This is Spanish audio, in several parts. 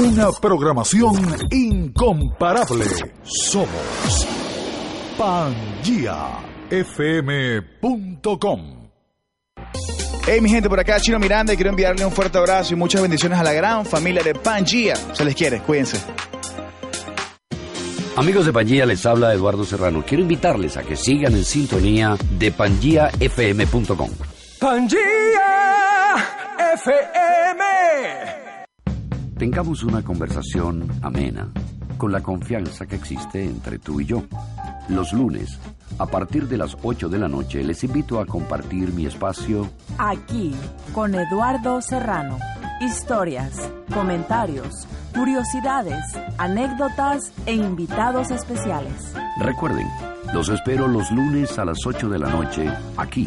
Una programación incomparable. Somos PangiaFM.com. Hey mi gente, por acá Chino Miranda y quiero enviarle un fuerte abrazo y muchas bendiciones a la gran familia de Pangea. Se les quiere, cuídense. Amigos de Pangía, les habla Eduardo Serrano. Quiero invitarles a que sigan en sintonía de pangiafm.com. Pangea FM. Tengamos una conversación amena, con la confianza que existe entre tú y yo. Los lunes, a partir de las 8 de la noche, les invito a compartir mi espacio Aquí, con Eduardo Serrano. Historias, comentarios, curiosidades, anécdotas e invitados especiales. Recuerden, los espero los lunes a las 8 de la noche, aquí,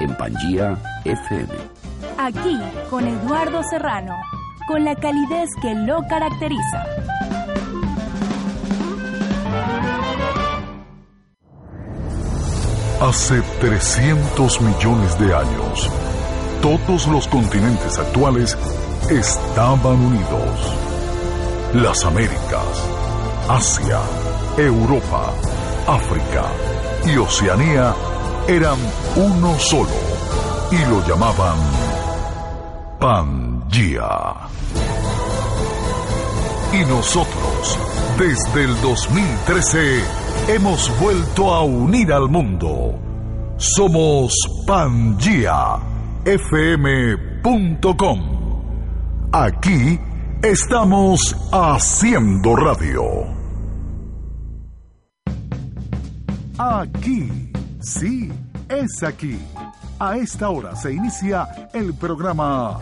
en Pangía FM. Aquí con Eduardo Serrano, con la calidez que lo caracteriza. Hace 300 millones de años, todos los continentes actuales estaban unidos. Las Américas, Asia, Europa, África y Oceanía eran uno solo y lo llamaban Y nosotros, desde el 2013, hemos vuelto a unir al mundo. Somos PangeaFM.com. Aquí estamos haciendo radio. Aquí, sí, es aquí. A esta hora se inicia el programa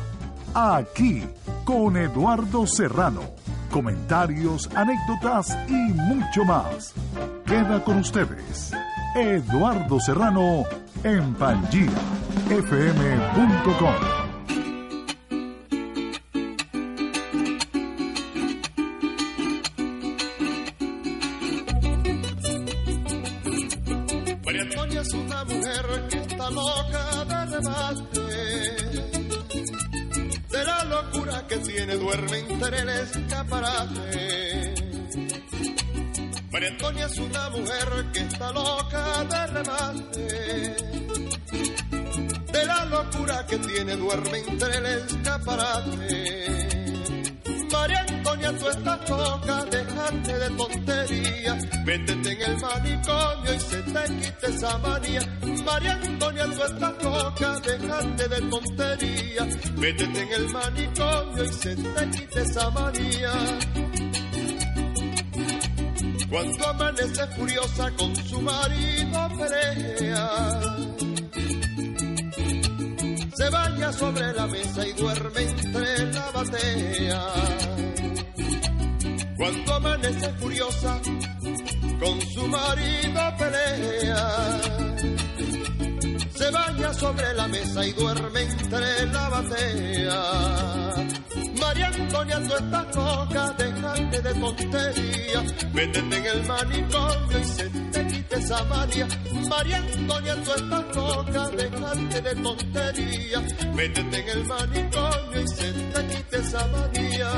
Aquí con Eduardo Serrano. Comentarios, anécdotas y mucho más. Queda con ustedes Eduardo Serrano en PangiaFM.com. Es una mujer que está loca de remate. Que tiene, duerme entre el escaparate. María Antonia es una mujer que está loca de remate. De la locura que tiene, duerme entre el escaparate. María Antonia, tú estás loca, dejarte de tontería, métete en el manicomio y se te quite esa manía. María Antonia, tú estás loca, dejarte de tontería, métete en el manicomio y se te quite esa manía. Cuando amanece furiosa con su marido pelea, se baña sobre la mesa y duerme entre la batea. Cuando amanece furiosa, con su marido pelea. Se baña sobre la mesa y duerme entre la batea. María Antonia, tú estás loca, dejarte de tontería. Métete en el manicomio y se te quite esa manía. María Antonia, tú estás loca, dejarte de tontería. Métete en el manicomio y se te quite esa manía.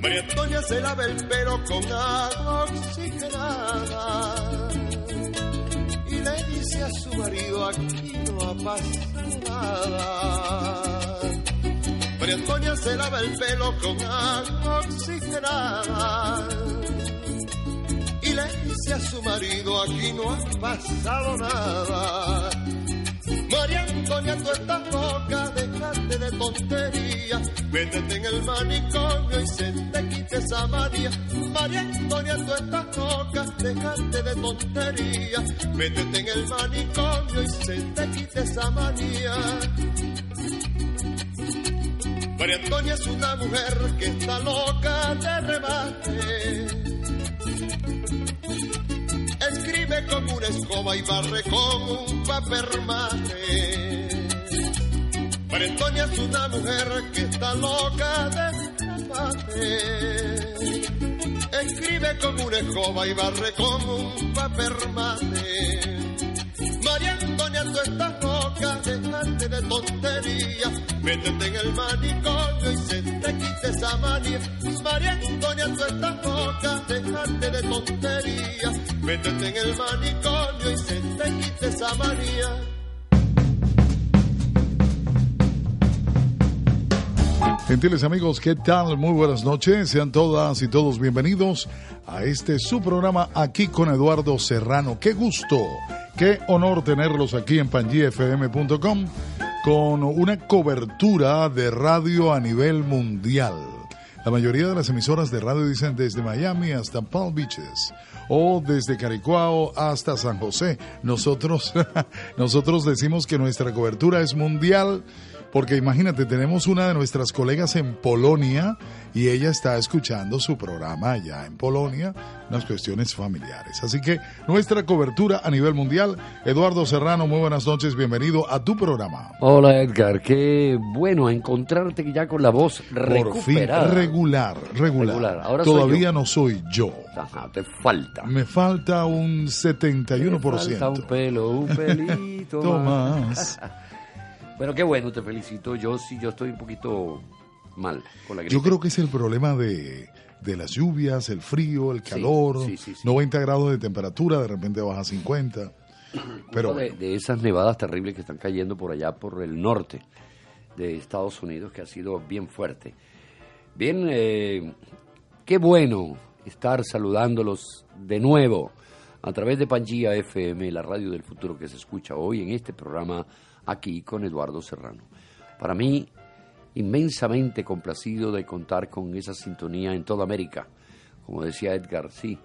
María Antonia se lava el pelo con agua oxigenada a su marido aquí no ha pasado nada. María Antonia se lava el pelo con agua oxigenada y le dice a su marido aquí no ha pasado nada. María Antonia, tú estás loca, déjate de tontería. Métete en el manicomio y se te quite esa manía. María Antonia, tú estás loca, déjate de tontería. Métete en el manicomio y se te quite esa manía. María Antonia es una mujer que está loca de remate. Como una escoba y barre como un papel mate. María Antonia es una mujer que está loca de remate. Escribe como una escoba y barre como un papel mate. María Antonia, tú estás loca, déjate de tontería. Métete en el manicomio y se quite esa. María Antonia, tú estás déjate de tontería. Métete en el manicomio y se te quite esa manía. Gentiles amigos, ¿qué tal? Muy buenas noches. Sean todas y todos bienvenidos a este su programa aquí con Eduardo Serrano. Qué gusto, qué honor tenerlos aquí en pangifm.com con una cobertura de radio a nivel mundial. La mayoría de las emisoras de radio dicen desde Miami hasta Palm Beaches o desde Caricuao hasta San José. Nosotros, nosotros decimos que nuestra cobertura es mundial porque imagínate, tenemos una de nuestras colegas en Polonia y ella está escuchando su programa allá en Polonia, unas cuestiones familiares. Así que nuestra cobertura a nivel mundial. Eduardo Serrano, muy buenas noches, bienvenido a tu programa. Hola Edgar, qué bueno encontrarte ya con la voz Por fin, recuperada. regular, regular. Regular, ahora Todavía no soy yo. Ajá, te falta. Me falta un 71%. Te falta un pelo, un pelito Tomás. Bueno, qué bueno, te felicito. Yo sí, yo estoy un poquito mal con la gripe. Yo creo que es el problema de, de las lluvias, el frío, el calor, sí, sí, sí. 90 grados de temperatura, de repente baja a 50. Pero de, de esas nevadas terribles que están cayendo por allá, por el norte de Estados Unidos, que ha sido bien fuerte. Bien, eh, qué bueno estar saludándolos de nuevo a través de Pangía FM, la radio del futuro que se escucha hoy en este programa aquí con Eduardo Serrano. Para mí, inmensamente complacido de contar con esa sintonía en toda América. Como decía Edgar, sí,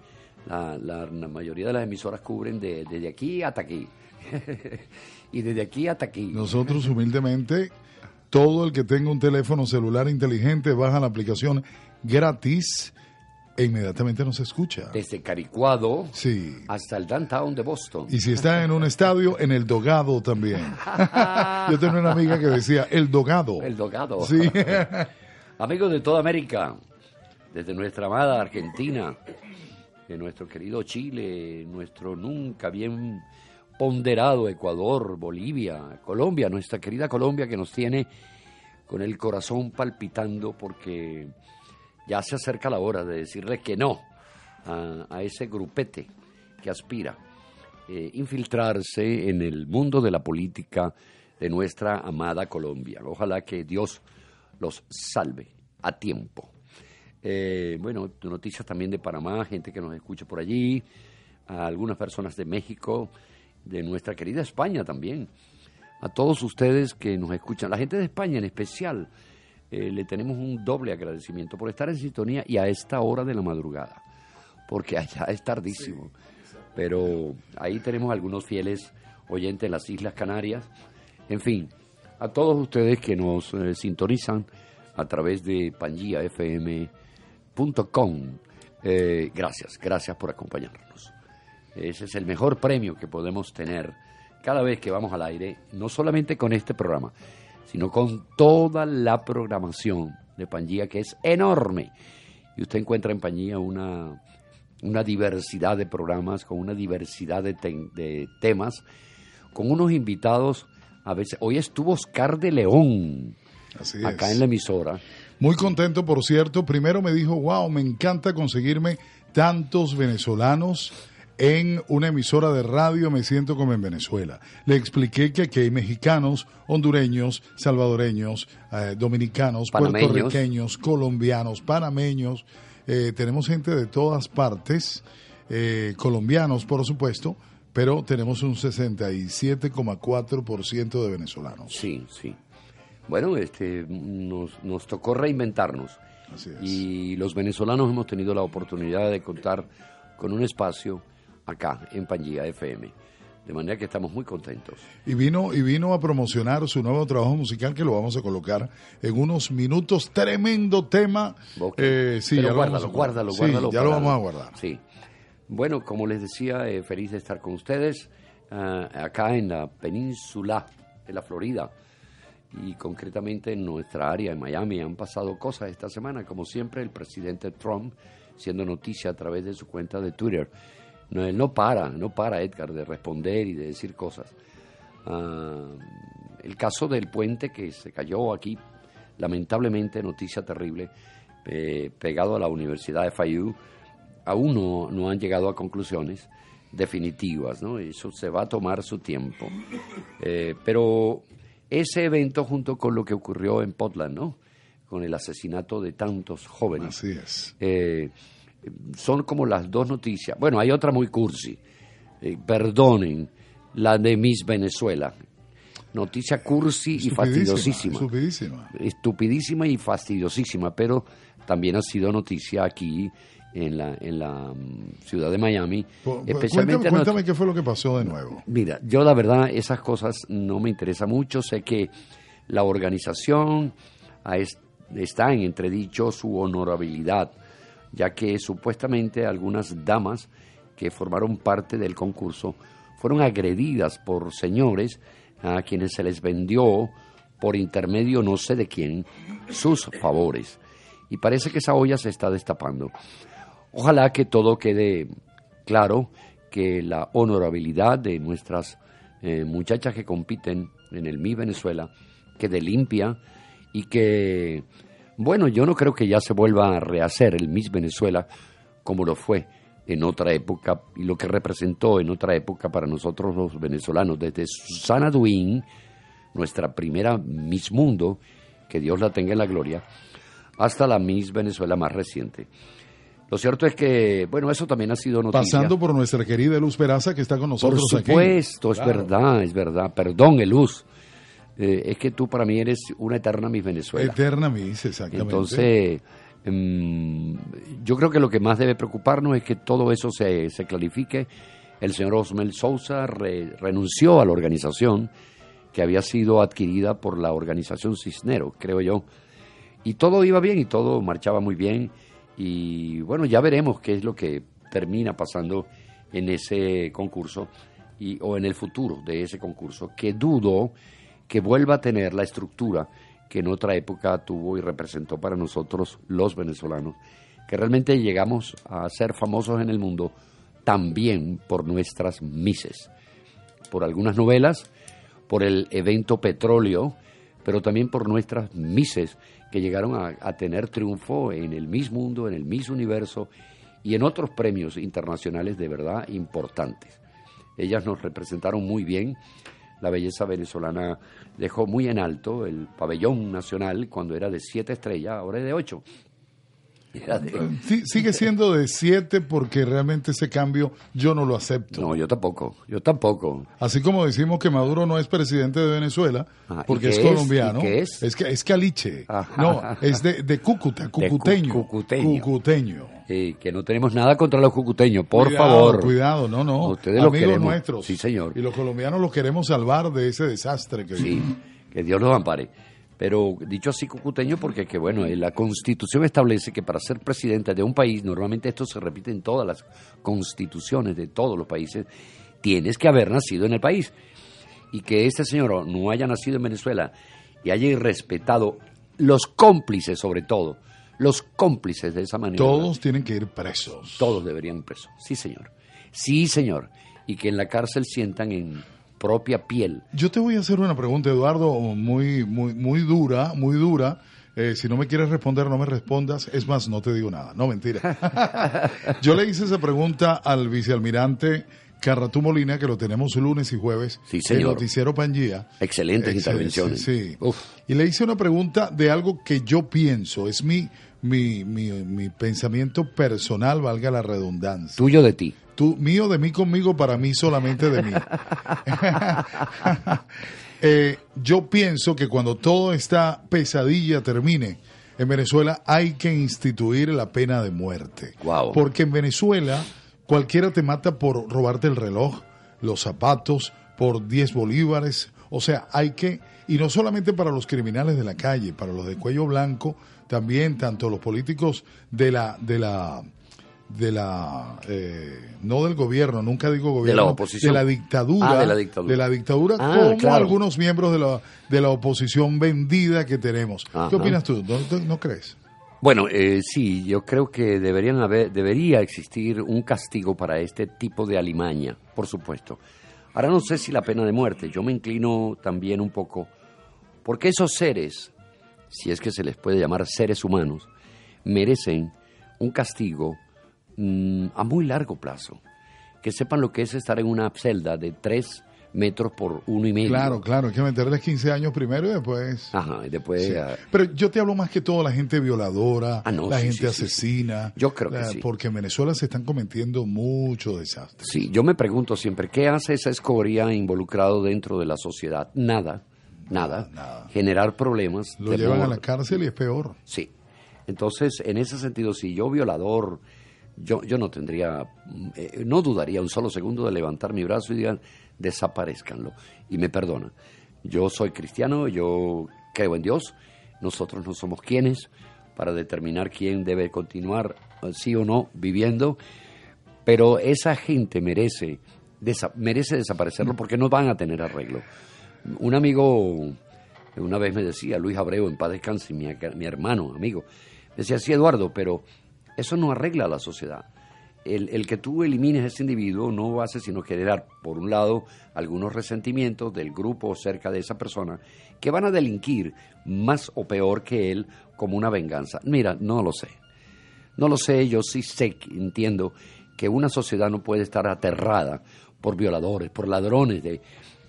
la, mayoría de las emisoras cubren de- desde aquí hasta aquí. y desde aquí hasta aquí. nosotros humildemente, todo el que tenga un teléfono celular inteligente baja la aplicación gratis e inmediatamente nos escucha. Desde Caricuado Sí. hasta el downtown de Boston. Y si está en un estadio, en el Dogado también. Yo tenía una amiga que decía, el Dogado. El Dogado. Sí. Amigos de toda América, desde nuestra amada Argentina, de nuestro querido Chile, nuestro nunca bien ponderado Ecuador, Bolivia, Colombia, nuestra querida Colombia que nos tiene con el corazón palpitando porque ya se acerca la hora de decirle que no a, ese grupete que aspira eh, infiltrarse en el mundo de la política de nuestra amada Colombia. Ojalá que Dios los salve a tiempo. Eh, bueno, noticias también de Panamá, gente que nos escucha por allí, a algunas personas de México, de nuestra querida España también, a todos ustedes que nos escuchan, la gente de España en especial, eh, le tenemos un doble agradecimiento por estar en sintonía y a esta hora de la madrugada, porque allá es tardísimo. Pero ahí tenemos algunos fieles oyentes en las Islas Canarias. En fin, a todos ustedes que nos eh, sintonizan a través de pangiafm.com, eh, gracias, gracias por acompañarnos. Ese es el mejor premio que podemos tener cada vez que vamos al aire, no solamente con este programa, sino con toda la programación de Pangía, que es enorme. Y usted encuentra en Pangía una, una diversidad de programas, con una diversidad de, te- de temas, con unos invitados. A veces, hoy estuvo Oscar de León Así acá es. en la emisora. Muy contento, por cierto. Primero me dijo, wow, me encanta conseguirme tantos venezolanos en una emisora de radio, me siento como en Venezuela. Le expliqué que aquí hay mexicanos, hondureños, salvadoreños, eh, dominicanos, Panameños. puertorriqueños, colombianos, panameños. Eh, tenemos gente de todas partes, eh, colombianos, por supuesto, pero tenemos un 67,4% de venezolanos. Sí, sí. Bueno, este, nos, nos tocó reinventarnos. Así es. Y los venezolanos hemos tenido la oportunidad de contar con un espacio acá, en Pangía FM. De manera que estamos muy contentos. Y vino, y vino a promocionar su nuevo trabajo musical que lo vamos a colocar en unos minutos. Tremendo tema. Eh, sí, Pero ya lo vamos a guárdalo, guárdalo, Sí, guárdalo. ya lo vamos a guardar. Sí. Bueno, como les decía, eh, feliz de estar con ustedes ah, acá en la península de la Florida y concretamente en nuestra área, en Miami. Han pasado cosas esta semana, como siempre, el presidente Trump siendo noticia a través de su cuenta de Twitter. No, él no para, no para, Edgar, de responder y de decir cosas. Ah, el caso del puente que se cayó aquí, lamentablemente, noticia terrible, eh, pegado a la Universidad de FIU, aún no, no han llegado a conclusiones definitivas, ¿no? Eso se va a tomar su tiempo. Eh, pero ese evento junto con lo que ocurrió en Portland, ¿no? Con el asesinato de tantos jóvenes. Así es. Eh, son como las dos noticias. Bueno, hay otra muy cursi. Eh, perdonen, la de Miss Venezuela. Noticia cursi y fastidiosísima. Estupidísima. Estupidísima y fastidiosísima, pero también ha sido noticia aquí en la, en la mm, ciudad de Miami. Especialmente cuéntame, qué fue lo que pasó de nuevo. Mira, yo la verdad esas cosas no me interesa mucho. Sé que la organización está en entredicho su honorabilidad, ya que supuestamente algunas damas que formaron parte del concurso fueron agredidas por señores a quienes se les vendió por intermedio no sé de quién sus favores. Y parece que esa olla se está destapando. Ojalá que todo quede claro, que la honorabilidad de nuestras eh, muchachas que compiten en el Miss Venezuela quede limpia y que, bueno, yo no creo que ya se vuelva a rehacer el Miss Venezuela como lo fue en otra época y lo que representó en otra época para nosotros los venezolanos, desde Susana Duin, nuestra primera Miss Mundo, que Dios la tenga en la gloria, hasta la Miss Venezuela más reciente. Lo cierto es que, bueno, eso también ha sido noticia. Pasando por nuestra querida Luz Peraza que está con Por nosotros aquí. supuesto, es Claro. verdad, es verdad. Perdón, Eluz. Eh, es que tú para mí eres una eterna Miss Venezuela. Eterna Miss, exactamente. Entonces, mm, yo creo que lo que más debe preocuparnos es que todo eso se, se clarifique. El señor Osmel Sousa re- renunció a la organización que había sido adquirida por la organización Cisnero, creo yo. Y todo iba bien y todo marchaba muy bien. Y bueno, ya veremos qué es lo que termina pasando en ese concurso y, o en el futuro de ese concurso, que dudo que vuelva a tener la estructura que en otra época tuvo y representó para nosotros los venezolanos, que realmente llegamos a ser famosos en el mundo también por nuestras mises, por algunas novelas, por el evento petróleo, pero también por nuestras mises que llegaron a, a tener triunfo en el Miss Mundo, en el Miss Universo y en otros premios internacionales de verdad importantes. Ellas nos representaron muy bien. La belleza venezolana dejó muy en alto el pabellón nacional cuando era de siete estrellas, ahora es de ocho. Era de- Sí, sigue siendo de siete porque realmente ese cambio yo no lo acepto. No, yo tampoco, yo tampoco. Así como decimos que Maduro no es presidente de Venezuela Ah, ¿y porque es es? colombiano. ¿Y qué es? que es caliche. Ajá. No, es de, de Cúcuta, cu- cucuteño. cucuteño. Cucuteño. Eh, que no tenemos nada contra los cucuteños, por Cuidado, favor. Cuidado, no, no. Ustedes los Amigos nuestros. Sí, señor. Y los colombianos los queremos salvar de ese desastre que Sí, que Dios los ampare. Pero dicho así cucuteño porque que bueno, eh, la Constitución establece que para ser presidente de un país, normalmente esto se repite en todas las constituciones de todos los países, tienes que haber nacido en el país. Y que este señor no haya nacido en Venezuela y haya irrespetado los cómplices sobre todo, los cómplices de esa manera. todos tienen que ir presos. Todos deberían ir presos. Sí, señor. Sí, señor. Y que en la cárcel sientan en propia piel Yo te voy a hacer una pregunta, Eduardo, muy, muy, muy dura, muy dura. Eh, si no me quieres responder, no me respondas. Es más, no te digo nada. No, mentira. Yo le hice esa pregunta al vicealmirante Carratú Molina, que lo tenemos lunes y jueves. Sí, El señor. noticiero Pangía. Excelentes Excel- intervenciones. Sí. sí. Y le hice una pregunta de algo que yo pienso. Es mi, mi, mi, mi pensamiento personal, valga la redundancia. tuyo de ti. Tú, mío de mí conmigo, para mí solamente de mí. Eh, yo pienso que cuando toda esta pesadilla termine en Venezuela hay que instituir la pena de muerte. Guau. Porque en Venezuela cualquiera te mata por robarte el reloj, los zapatos, por 10 bolívares. O sea, hay que, y no solamente para los criminales de la calle, para los de cuello blanco, también tanto los políticos de la, de la, de la, eh, no del gobierno, nunca digo gobierno, oposición. de la dictadura, Ah, de la dictadura. de la dictadura, Ah, como claro. algunos miembros de la, de la oposición vendida que tenemos. Ajá. ¿Qué opinas tú? ¿No, no- no crees? Bueno, eh, sí, yo creo que deberían haber, debería existir un castigo para este tipo de alimaña, por supuesto. Ahora no sé si la pena de muerte, yo me inclino también un poco, porque esos seres, si es que se les puede llamar seres humanos, merecen un castigo mm, a muy largo plazo. Que sepan lo que es estar en una celda de tres metros por uno y medio. Claro, claro, hay que meterles 15 años primero y después... Ajá, y después... Sí. Pero yo te hablo más que todo la gente violadora, Ah, no, la sí, gente sí, asesina. Yo creo que sí. Porque en Venezuela se están cometiendo muchos desastres. Sí, yo me pregunto siempre, ¿qué hace esa escoria involucrado dentro de la sociedad? Nada, nada. Nada. Generar problemas. Lo llevan a la cárcel y es peor. Sí. Entonces, en ese sentido, si yo violador, yo, yo no tendría, mm, eh, no dudaría un solo segundo de levantar mi brazo y digan, desaparezcanlo. Y me perdona. Yo soy cristiano, yo creo en Dios, nosotros no somos quienes para determinar quién debe continuar, eh, sí o no, viviendo, pero esa gente merece, desa- merece desaparecerlo porque no van a tener arreglo. Un amigo una vez me decía, Luis Abreu, en paz descanse, mi, mi hermano, amigo, decía, sí, Eduardo, pero eso no arregla a la sociedad. El, el que tú elimines a ese individuo no hace sino generar, por un lado, algunos resentimientos del grupo cerca de esa persona que van a delinquir más o peor que él como una venganza. Mira, no lo sé. No lo sé, yo sí sé, que entiendo que una sociedad no puede estar aterrada por violadores, por ladrones de,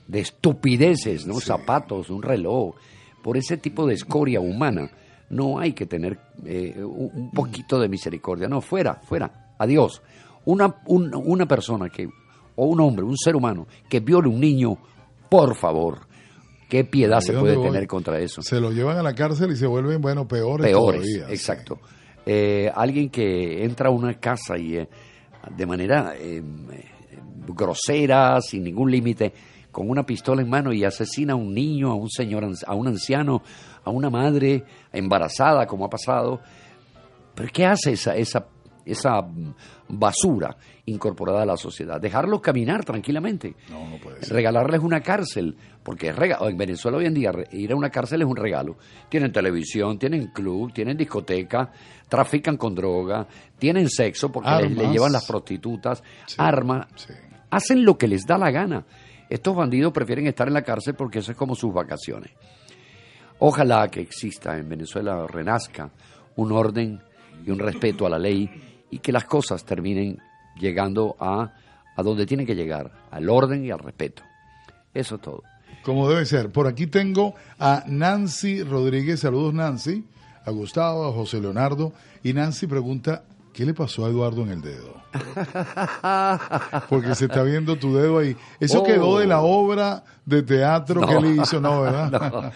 de estupideces, ¿no? Zapatos, un reloj, por ese tipo de escoria humana. No hay que tener eh, un poquito de misericordia. No, fuera, fuera, adiós. Una, un- una persona que, o un hombre, un ser humano, que viole un niño, por favor, ¿qué piedad se puede voy. tener contra eso? Se lo llevan a la cárcel y se vuelven, bueno, peores, peores, todavía. exacto. Eh, alguien que entra a una casa y eh, de manera eh, eh, grosera, sin ningún límite, con una pistola en mano y asesina a un niño, a un señor, a un anciano, a una madre embarazada, como ha pasado. ¿Pero qué hace esa, esa, esa basura incorporada a la sociedad? Dejarlos caminar tranquilamente. No, no puede ser. Regalarles una cárcel, porque es rega- en Venezuela hoy en día ir a una cárcel es un regalo. Tienen televisión, tienen club, tienen discoteca, trafican con droga, tienen sexo porque les, llevan las prostitutas, Sí, armas, sí. hacen lo que les da la gana. Estos bandidos prefieren estar en la cárcel porque eso es como sus vacaciones. Ojalá que exista en Venezuela, renazca un orden y un respeto a la ley y que las cosas terminen llegando a, a donde tienen que llegar, al orden y al respeto. Eso es todo. Como debe ser. Por aquí tengo a Nancy Rodríguez. Saludos, Nancy. A Gustavo, a José Leonardo. Y Nancy pregunta, ¿qué le pasó a Eduardo en el dedo? Porque se está viendo tu dedo ahí. Eso Oh. quedó de la obra de teatro que él hizo, ¿no? ¿Verdad? No.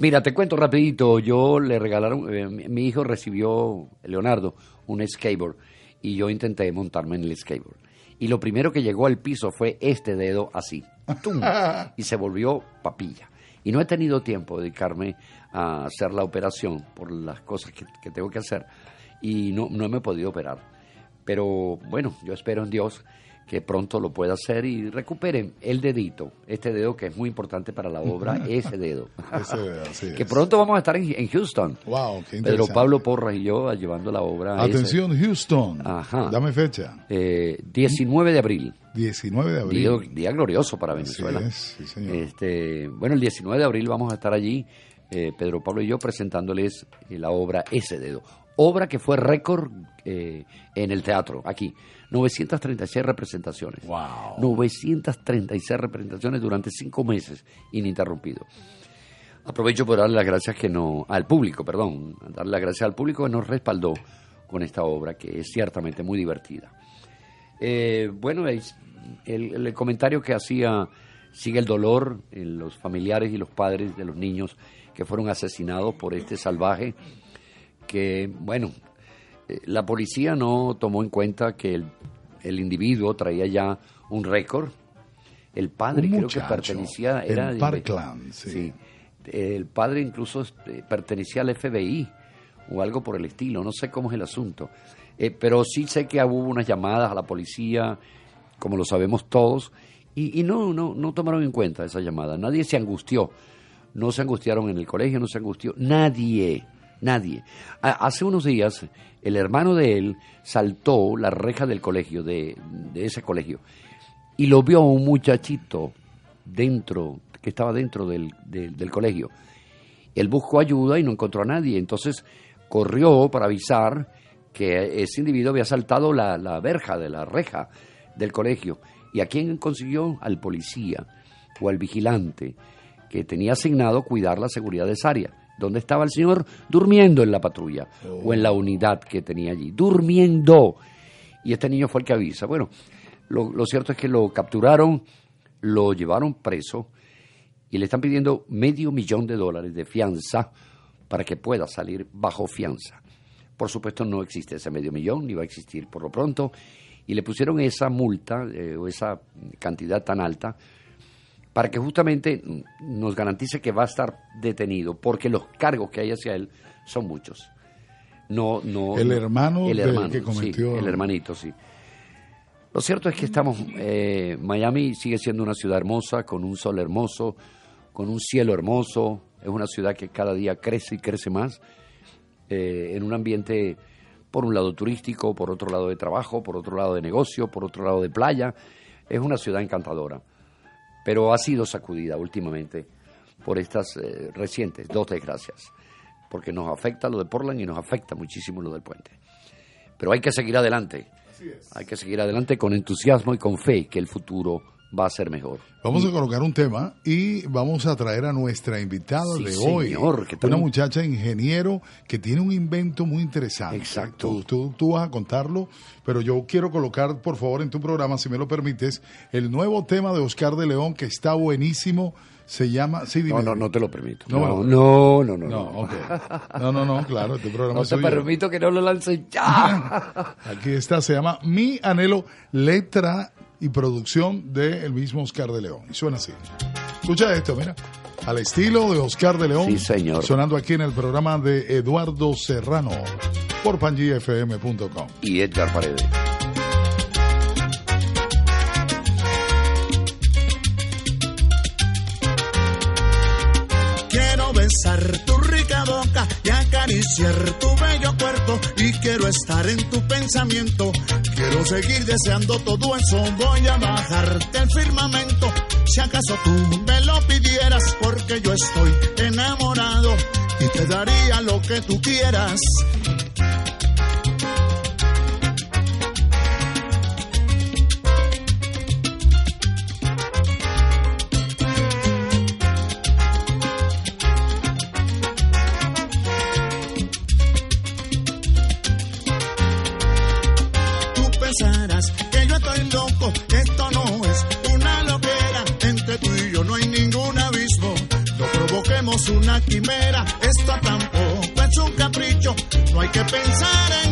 Mira, te cuento rapidito. Yo le regalaron, eh, mi, hijo recibió, Leonardo, un skateboard y yo intenté montarme en el skateboard. Y lo primero que llegó al piso fue este dedo así. ¡Tum! y se volvió papilla. Y no he tenido tiempo de dedicarme a hacer la operación por las cosas que, que tengo que hacer. Y no, no me he podido operar. Pero bueno, yo espero en Dios que pronto lo pueda hacer y recuperen el dedito, este dedo que es muy importante para la obra, ese dedo. Ese dedo, así que es. pronto vamos a estar en, en Houston. Wow, qué Pedro. Pablo Porras y yo llevando la obra. ese, Atención, Houston. Ajá. Dame fecha. eh, 19 de abril. 19 de abril. Día, día glorioso para Venezuela. es, sí, señor. Este, bueno, el 19 de abril vamos a estar allí, eh, Pedro Pablo y yo, presentándoles eh, la obra Ese Dedo. Obra que fue récord eh, en el teatro, aquí. 936 representaciones. Wow. 936 representaciones durante cinco meses, ininterrumpido. Aprovecho por darle las gracias que no, al público, perdón, darle las gracias al público que nos respaldó con esta obra, que es ciertamente muy divertida. Eh, bueno, el, el comentario que hacía sigue el dolor en los familiares y los padres de los niños que fueron asesinados por este salvaje que, bueno, la policía no tomó en cuenta que el, el individuo traía ya un récord. El padre Un creo que pertenecía... en Era de- Parkland, sí. El padre incluso este, pertenecía al FBI o algo por el estilo, no sé cómo es el asunto. Eh, pero sí sé que hubo unas llamadas a la policía, como lo sabemos todos, y, y no, no, no tomaron en cuenta esa llamada. Nadie se angustió. No se angustiaron en el colegio, no se angustió. Nadie, nadie. Hace unos días, el hermano de él saltó la reja del colegio, de, de ese colegio, y lo vio un muchachito dentro, que estaba dentro del, del- del colegio. Él buscó ayuda y no encontró a nadie. Entonces corrió para avisar que ese individuo había saltado la, la verja de la reja del colegio. ¿Y a quién consiguió? Al policía o al vigilante que tenía asignado cuidar la seguridad de esa área. ¿Dónde estaba el señor? Durmiendo en la patrulla o en la unidad que tenía allí. Durmiendo. Y este niño fue el que avisa. Bueno, lo, lo cierto es que lo capturaron, lo llevaron preso y le están pidiendo medio millón de dólares de fianza para que pueda salir bajo fianza. Por supuesto no existe ese medio millón, ni va a existir por lo pronto, y le pusieron esa multa eh, o esa cantidad tan alta para que justamente nos garantice que va a estar detenido, porque los cargos que hay hacia él son muchos. No, no, El no- hermano el hermano, que sí, cometió- el hermanito, sí. Lo cierto es que estamos, eh, Miami sigue siendo una ciudad hermosa, con un sol hermoso, con un cielo hermoso, es una ciudad que cada día crece y crece más, eh, en un ambiente, por un lado turístico, por otro lado de trabajo, por otro lado de negocio, por otro lado de playa, es una ciudad encantadora, pero ha sido sacudida últimamente por estas eh, recientes dos desgracias, porque nos afecta lo de Portland y nos afecta muchísimo lo del puente. Pero hay que seguir adelante. Hay que seguir adelante con entusiasmo y con fe que el futuro va a ser mejor. Vamos a colocar un tema y vamos a traer a nuestra invitada Sí, de hoy. señor, que una muchacha ingeniero que tiene un invento muy interesante. Exacto. Tú, tú- tú vas a contarlo, pero yo quiero colocar, por favor, en tu programa, si me lo permites, el nuevo tema de Oscar de León que está buenísimo. Se llama. Sí, dime. No, no, no te lo permito. No, No, no, no, no. No, no. ok. No, no, no, claro, este programa No te permito que no lo lances ya. Aquí está, se llama Mi Anhelo, letra y producción del mismo Oscar de León. Y suena así. Escucha esto, mira. Al estilo de Oscar de León. Sí, señor. Sonando aquí en el programa de Eduardo Serrano por pangifm.com. y Edgar Paredes. Quiero besar tu rica boca y acariciar tu bello y quiero estar en tu pensamiento. Quiero seguir deseando todo eso, voy a bajarte el firmamento. Si acaso tú me lo pidieras porque yo estoy enamorado y te daría lo que tú quieras. Una quimera, esto tampoco es un capricho. No hay que pensar en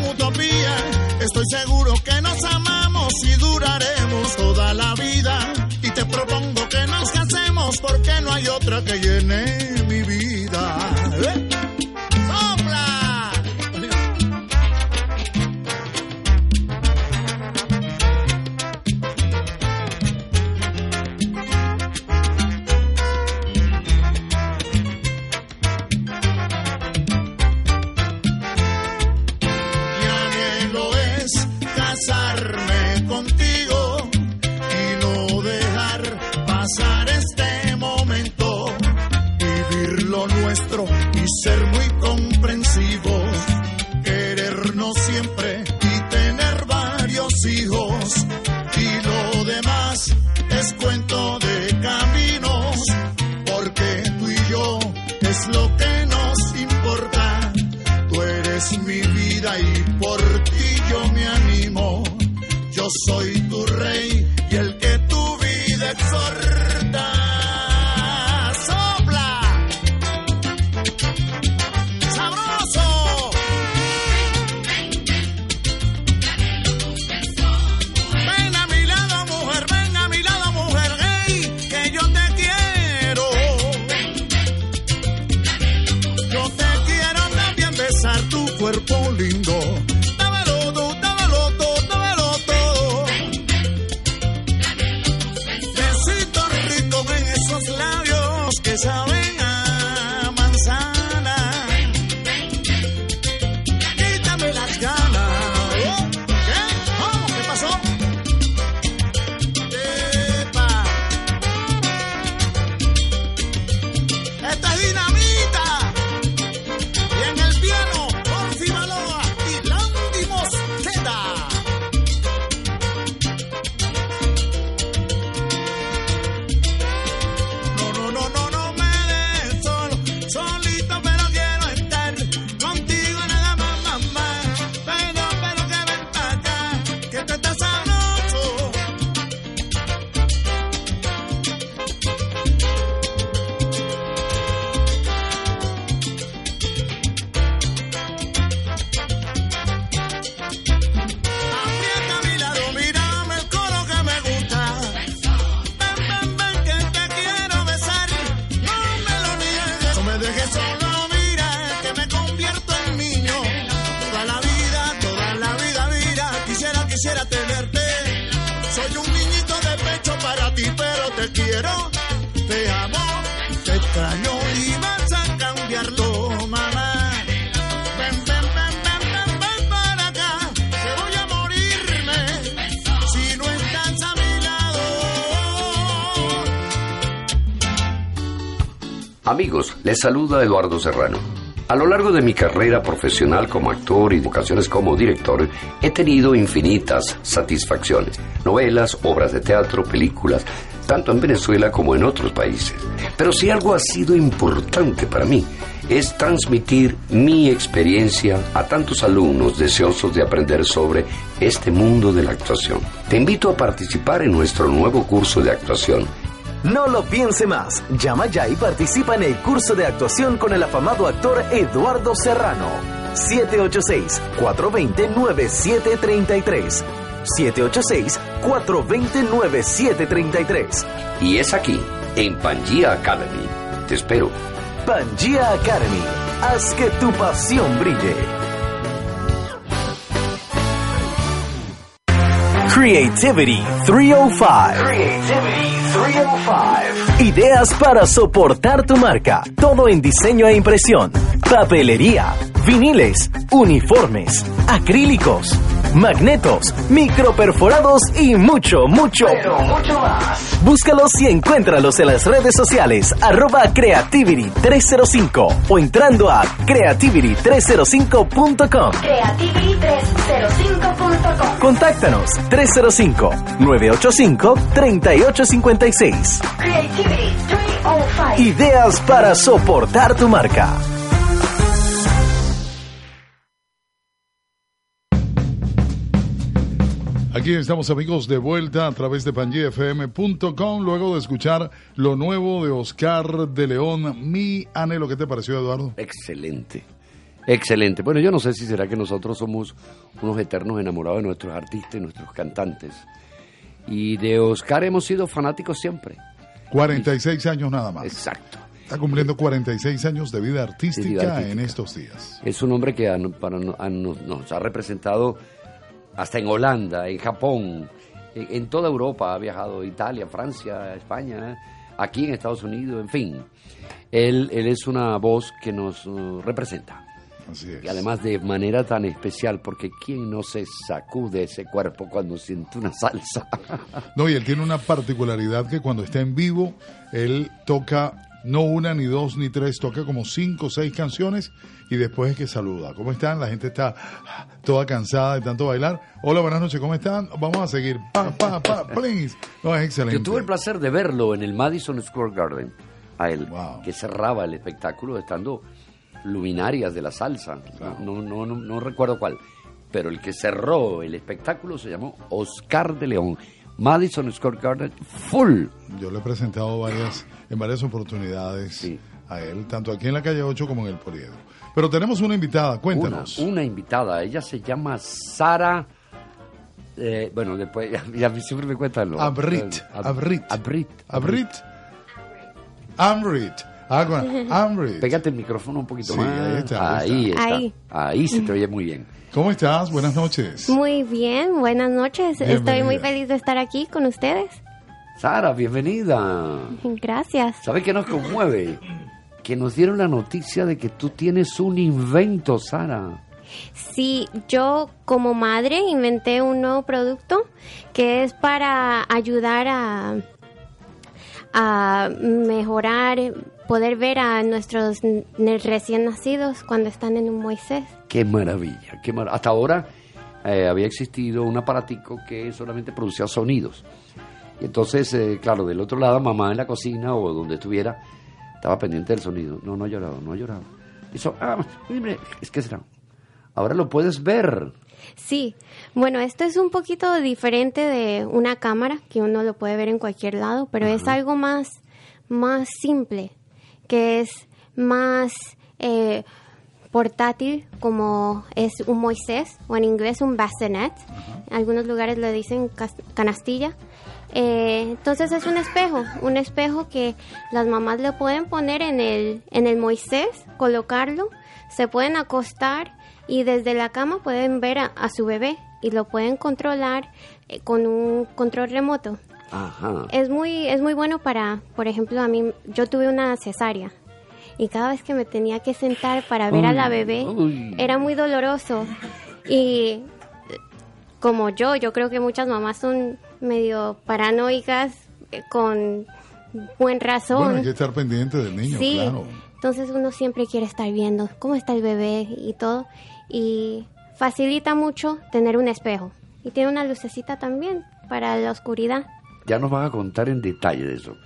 nuestro y ser muy les saluda Eduardo Serrano. A lo largo de mi carrera profesional como actor y vocaciones como director, he tenido infinitas satisfacciones. Novelas, obras de teatro, películas, tanto en Venezuela como en otros países. Pero si algo ha sido importante para mí, es transmitir mi experiencia a tantos alumnos deseosos de aprender sobre este mundo de la actuación. Te invito a participar en nuestro nuevo curso de actuación No lo piense más. Llama ya y participa en el curso de actuación con el afamado actor Eduardo Serrano. 786-420-9733. 786-420-9733. Y es aquí, en Pangea Academy. Te espero. Pangea Academy. Haz que tu pasión brille. Creativity 305. Creativity 305. Ideas para soportar tu marca. Todo en diseño e impresión. Papelería, viniles, uniformes, acrílicos, magnetos, microperforados y mucho, mucho, pero mucho más. Búscalos y encuéntralos en las redes sociales arroba creativity305 o entrando a creativity305.com. Creativity305.com. Contáctanos 305-985-3856. Creativity 305. Ideas para soportar tu marca. Aquí estamos amigos de vuelta a través de pangfm.com luego de escuchar lo nuevo de Oscar de León, Mi Anhelo. ¿Qué te pareció Eduardo? Excelente. Excelente. Bueno, yo no sé si será que nosotros somos unos eternos enamorados de nuestros artistas y nuestros cantantes. Y de Oscar hemos sido fanáticos siempre. 46 años nada más. Exacto. Está cumpliendo 46 años de vida artística, De vida artística. en estos días. Es un hombre que a- para no- a nos, nos ha representado hasta en Holanda, en Japón, en, toda Europa, ha viajado Italia, Francia, España, aquí en Estados Unidos, en fin. Él, él es una voz que nos uh, representa. Así es. Y además de manera tan especial, porque ¿quién no se sacude ese cuerpo cuando siente una salsa? No, y él tiene una particularidad que cuando está en vivo, él toca no una, ni dos, ni tres, toca como cinco o seis canciones y después es que saluda. ¿Cómo están? La gente está toda cansada de tanto bailar. Hola, buenas noches, ¿cómo están? Vamos a seguir. Pa, pa, pa, please. No, es excelente. Yo tuve el placer de verlo en el Madison Square Garden, a él, que cerraba el espectáculo estando luminarias de la salsa, no, no, no, no recuerdo cuál, pero el que cerró el espectáculo se llamó Oscar de León. Madison Square Garden full. Yo le he presentado varias, en varias oportunidades a él, tanto aquí en la calle 8 como en el Poliedro. Pero tenemos una invitada, cuéntanos. Una, una invitada, ella se llama Sara. eh, bueno, después, ya, siempre me cuentan los. Abrit, eh, Ab- Abrit. Abrit. Abrit. Amrit. Agua, Amrit. Pégate el micrófono un poquito Sí, más. ahí está, ahí Ahí está. está. Ahí. Ahí se te oye muy bien. ¿Cómo estás? Buenas noches. Muy bien, buenas noches. Estoy muy feliz de estar aquí con ustedes. Sara, bienvenida. Gracias. ¿Sabes qué nos conmueve? Que nos dieron la noticia de que tú tienes un invento, Sara. Sí, yo como madre inventé un nuevo producto que es para ayudar a, a mejorar, poder ver a nuestros recién nacidos cuando están en un Moisés. Qué maravilla, qué mar- Hasta ahora eh, había existido un aparatico que solamente producía sonidos. Y entonces, eh, claro, del otro lado, mamá en la cocina o donde estuviera, estaba pendiente del sonido. No, no ha llorado, no ha llorado. Hizo, ah, es que será. Ahora lo puedes ver. Sí, bueno, esto es un poquito diferente de una cámara que uno lo puede ver en cualquier lado, pero es algo más, más simple, que es más eh, portátil, como es un Moisés, o en inglés un bassinet. En algunos lugares le dicen canastilla. Eh, entonces es un espejo, un espejo que las mamás le pueden poner en el, en el Moisés, colocarlo, se pueden acostar y desde la cama pueden ver a, a su bebé y lo pueden controlar eh, con un control remoto. Ajá. Es muy, es muy bueno para, por ejemplo, a mí, yo tuve una cesárea y cada vez que me tenía que sentar para ver a la bebé uy. era muy doloroso y como yo, yo creo que muchas mamás son medio paranoicas eh, con buen razón. Bueno, hay que estar pendiente del niño, Sí, claro. entonces uno siempre quiere estar viendo cómo está el bebé y todo. Y facilita mucho tener un espejo. Y tiene una lucecita también para la oscuridad. Ya nos vas a contar en detalle de eso.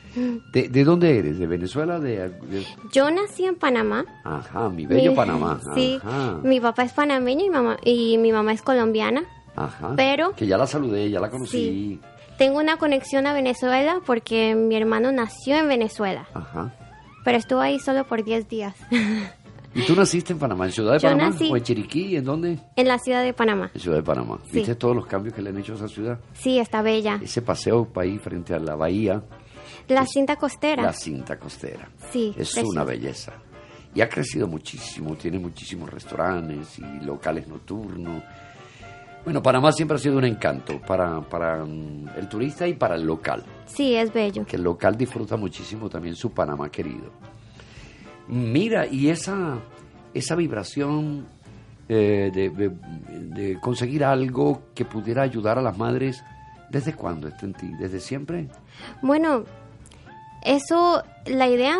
¿De, de dónde eres? ¿De Venezuela? De, de- Yo nací en Panamá. Ajá, mi bello Mi- Panamá. Sí, Ajá. mi papá es panameño y, mamá, y mi mamá es colombiana. Ajá. pero- Que ya la saludé, ya la conocí. Tengo una conexión a Venezuela porque mi hermano nació en Venezuela, Ajá. pero estuvo ahí solo por 10 días. ¿Y tú naciste en Panamá? ¿En Ciudad de Yo Panamá? nací- ¿O en Chiriquí? ¿En dónde? en la ciudad de Panamá. En Ciudad de Panamá. Sí. ¿Viste todos los cambios que le han hecho a esa ciudad? Sí, está bella. Ese paseo ahí frente a la bahía, La cinta costera. la cinta costera. Sí, Es una belleza. Y ha crecido muchísimo, tiene muchísimos restaurantes y locales nocturnos. Bueno, Panamá siempre ha sido un encanto para, para mm, el turista y para el local, Sí, es bello. que el local disfruta muchísimo también su Panamá querido. Mira, y esa, esa vibración eh, de, de- de conseguir algo que pudiera ayudar a las madres, ¿desde cuándo está en ti? ¿Desde siempre? Bueno, eso, la idea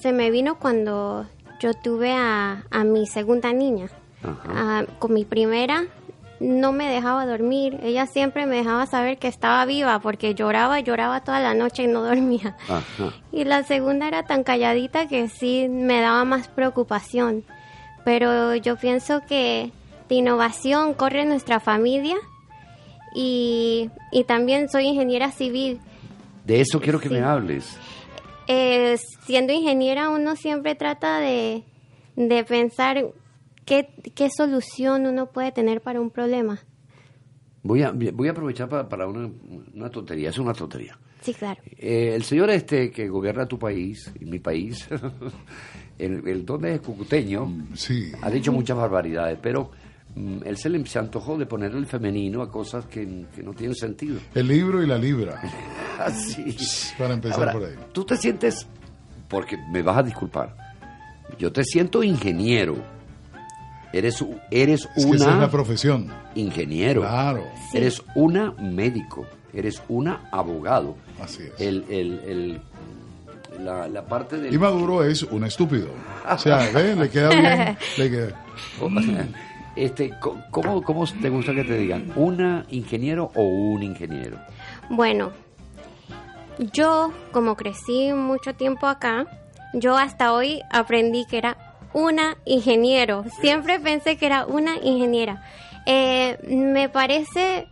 se me vino cuando yo tuve a, a mi segunda niña. Ah, con mi primera no me dejaba dormir. Ella siempre me dejaba saber que estaba viva porque lloraba lloraba toda la noche y no dormía. Ajá. Y la segunda era tan calladita que sí me daba más preocupación. Pero yo pienso que de innovación corre nuestra familia y, y también soy ingeniera civil. De eso quiero que Sí. me hables. Eh, siendo ingeniera uno siempre trata de, de pensar qué, qué solución uno puede tener para un problema. Voy a, voy a aprovechar para, para una, una tontería, es una tontería. Sí, claro. Eh, el señor este que gobierna tu país y mi país, el, el don es cucuteño, sí. ha dicho muchas barbaridades, pero mm, él se le se antojó de ponerle el femenino a cosas que, que no tienen sentido. El libro y la libra. Así. Para empezar Ahora, por ahí. Tú te sientes, porque me vas a disculpar, yo te siento ingeniero. Eres, eres Es que esa es una la profesión. ingeniero. Claro. Sí. Eres una médico. Eres una abogado. Así es. El, el, el- la, la parte del... Y Maduro es un estúpido. O sea, ¿ve? Le queda bien. Le queda. Este, co- ¿cómo, ¿Cómo te gusta que te digan? ¿Una ingeniero o un ingeniero? Bueno, yo como crecí mucho tiempo acá, yo hasta hoy aprendí que era una ingeniero. Siempre pensé que era una ingeniera. Eh, me parece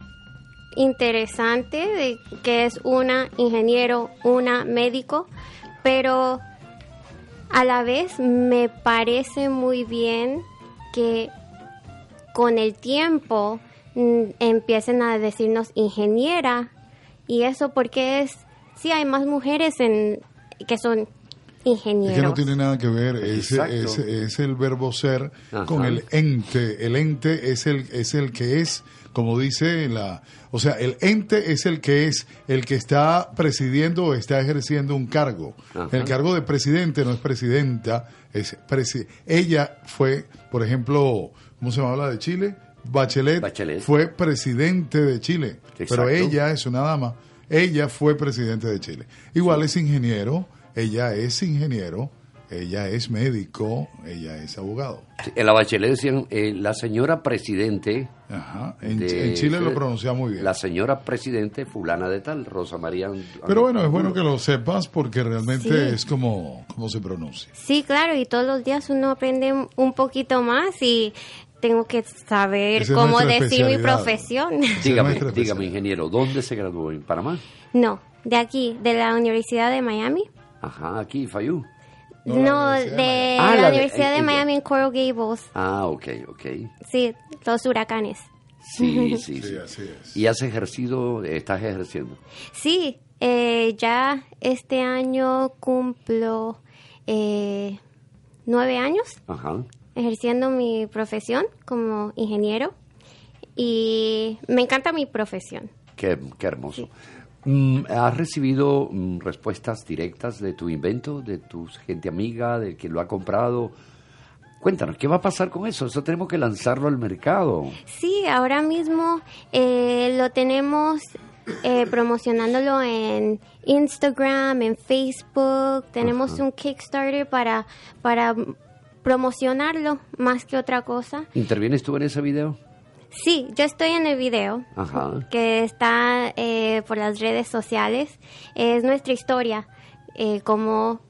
interesante de que es una ingeniero, una médico, pero a la vez me parece muy bien que con el tiempo mm, empiecen a decirnos ingeniera y eso porque es sí hay más mujeres en que son ingenieros. Es que no tiene nada que ver, es, es, es el verbo ser Ajá. con el ente. El ente es el, es el que es, como dice la... O sea, el ente es el que es, el que está presidiendo o está ejerciendo un cargo. Ajá. El cargo de presidente no es presidenta, es presi- ella fue, por ejemplo, ¿cómo se llama la de Chile? Bachelet, Bachelet. fue presidente de Chile, pero ella es una dama, ella fue presidente de Chile. Igual es ingeniero, ella es ingeniero, ella es médico, ella es abogado. En la bachelet decían, eh, la señora presidente... Ajá. En, de- en Chile lo pronuncia muy bien. La señora presidente fulana de tal, Rosa María... Pero bueno, es bueno que lo sepas porque realmente Sí. es como, como se pronuncia. Sí, claro, y todos los días uno aprende un poquito más y tengo que saber Esa cómo decir mi profesión. Dígame, dígame, ingeniero, ¿dónde se graduó? ¿En Panamá? No, de aquí, de la Universidad de Miami. Ajá, aquí, Fayú. No, No, la de, Universidad de Miami. Ah, la la de- Universidad de en- en- Miami en Coral Gables. Ah, ok, ok. Sí, los huracanes. Sí, sí, Sí, sí. así es. ¿Y has ejercido, estás ejerciendo? Sí, eh, ya este año cumplo eh, nueve años Ajá. ejerciendo mi profesión como ingeniero y me encanta mi profesión. Qué, qué hermoso. ¿Has recibido mm, respuestas directas de tu invento, de tu gente amiga, de quien lo ha comprado? Cuéntanos, ¿qué va a pasar con eso? Eso tenemos que lanzarlo al mercado. Sí, ahora mismo eh, lo tenemos eh, promocionándolo en Instagram, en Facebook. Tenemos Ajá. un Kickstarter para, para promocionarlo más que otra cosa. ¿Intervienes tú en ese video? Sí, yo estoy en el video Ajá. que está eh, por las redes sociales. Es nuestra historia, eh, cómo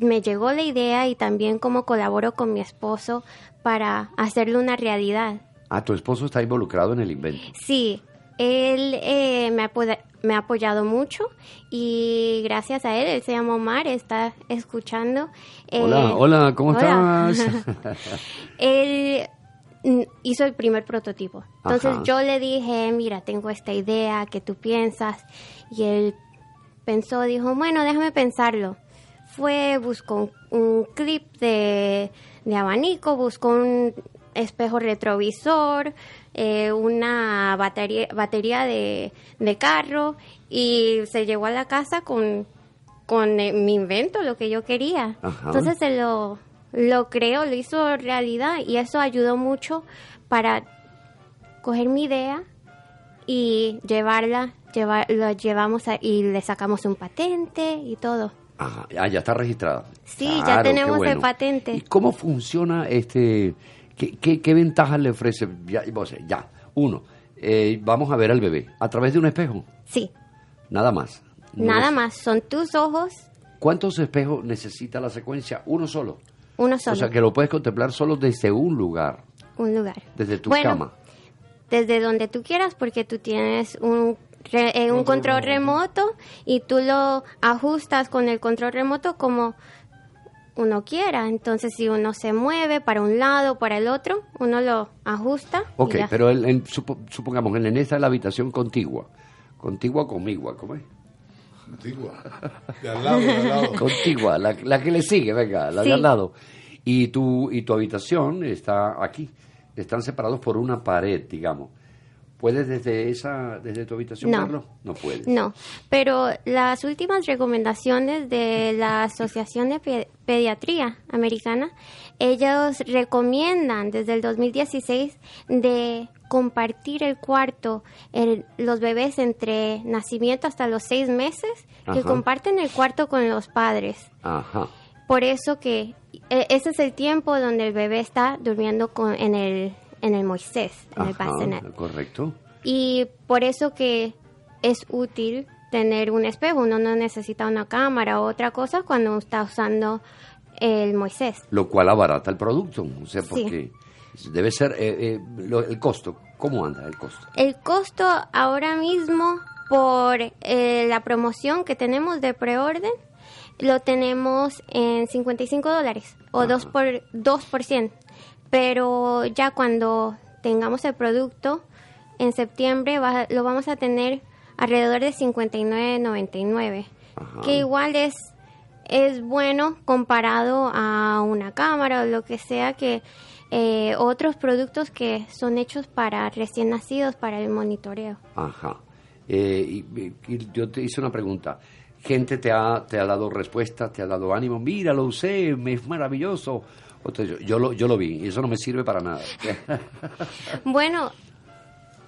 me llegó la idea y también cómo colaboro con mi esposo para hacerlo una realidad. Ah, tu esposo está involucrado en el invento. Sí, él eh, me, ha apoya- me ha apoyado mucho y gracias a él, él se llama Omar, está escuchando. Eh, hola, hola, ¿cómo hola. estás? él hizo el primer prototipo. Entonces Ajá. yo le dije, mira, tengo esta idea, ¿qué tú piensas? Y él pensó, dijo, bueno, déjame pensarlo. Fue, buscó un, un clip de, de abanico, buscó un espejo retrovisor, eh, una batería, batería de, de carro y se llegó a la casa con, con eh, mi invento, lo que yo quería. Ajá. Entonces se lo, lo creó, lo hizo realidad y eso ayudó mucho para coger mi idea y llevarla, llevar, lo llevamos a- y le sacamos un patente y todo. Ah, ya está registrada. Sí, ya Claro, tenemos el patente. ¿Y cómo funciona este? ¿Qué, qué, qué ventajas le ofrece? Ya, uno, eh, vamos a ver al bebé a través de un espejo, Sí, nada más. No nada es- más, son tus ojos, ¿Cuántos espejos necesita la secuencia? Uno solo. Uno solo, O sea que lo puedes contemplar solo desde un lugar, un lugar. desde tu Bueno, cama. Desde donde tú quieras porque tú tienes un, re- eh, un control remoto y tú lo ajustas con el control remoto como uno quiera. Entonces si uno se mueve para un lado, para el otro, uno lo ajusta. Ok, pero el- en- supo- supongamos, en esta es la habitación contigua. Contigua conmigo, ¿cómo es? Antigua. De al lado, de al lado. Contigua, la, la que le sigue, venga, la Sí. de al lado. Y tu, y tu habitación está aquí. Están separados por una pared, digamos. ¿Puedes desde esa, desde tu habitación No. verlo? No puedes. No, pero las últimas recomendaciones de la Asociación de Pe- Pediatría Americana, ellos recomiendan desde el 2016 de compartir el cuarto, el- los bebés entre nacimiento hasta los seis meses, que comparten el cuarto con los padres. Ajá. Por eso que e- ese es el tiempo donde el bebé está durmiendo con, en el en el Moisés, en el Ajá, bassinet. correcto. Y por eso que es útil tener un espejo. Uno no necesita una cámara o otra cosa cuando está usando el Moisés. Lo cual abarata el producto. O sea, Sí. porque Debe ser eh, eh, lo- el costo. ¿Cómo anda el costo? El costo ahora mismo por eh, la promoción que tenemos de preorden lo tenemos en 55 dólares o 2 por 2%. Pero ya cuando tengamos el producto en septiembre va- lo vamos a tener alrededor de 59.99, que igual es es bueno comparado a una cámara o lo que sea que eh, otros productos que son hechos para recién nacidos para el monitoreo. Ajá. Eh, y, y yo te hice una pregunta. Gente te ha, te ha dado respuesta, te ha dado ánimo. Mira, lo usé, me es maravilloso. Yo, yo lo, yo lo vi y eso no me sirve para nada. Bueno,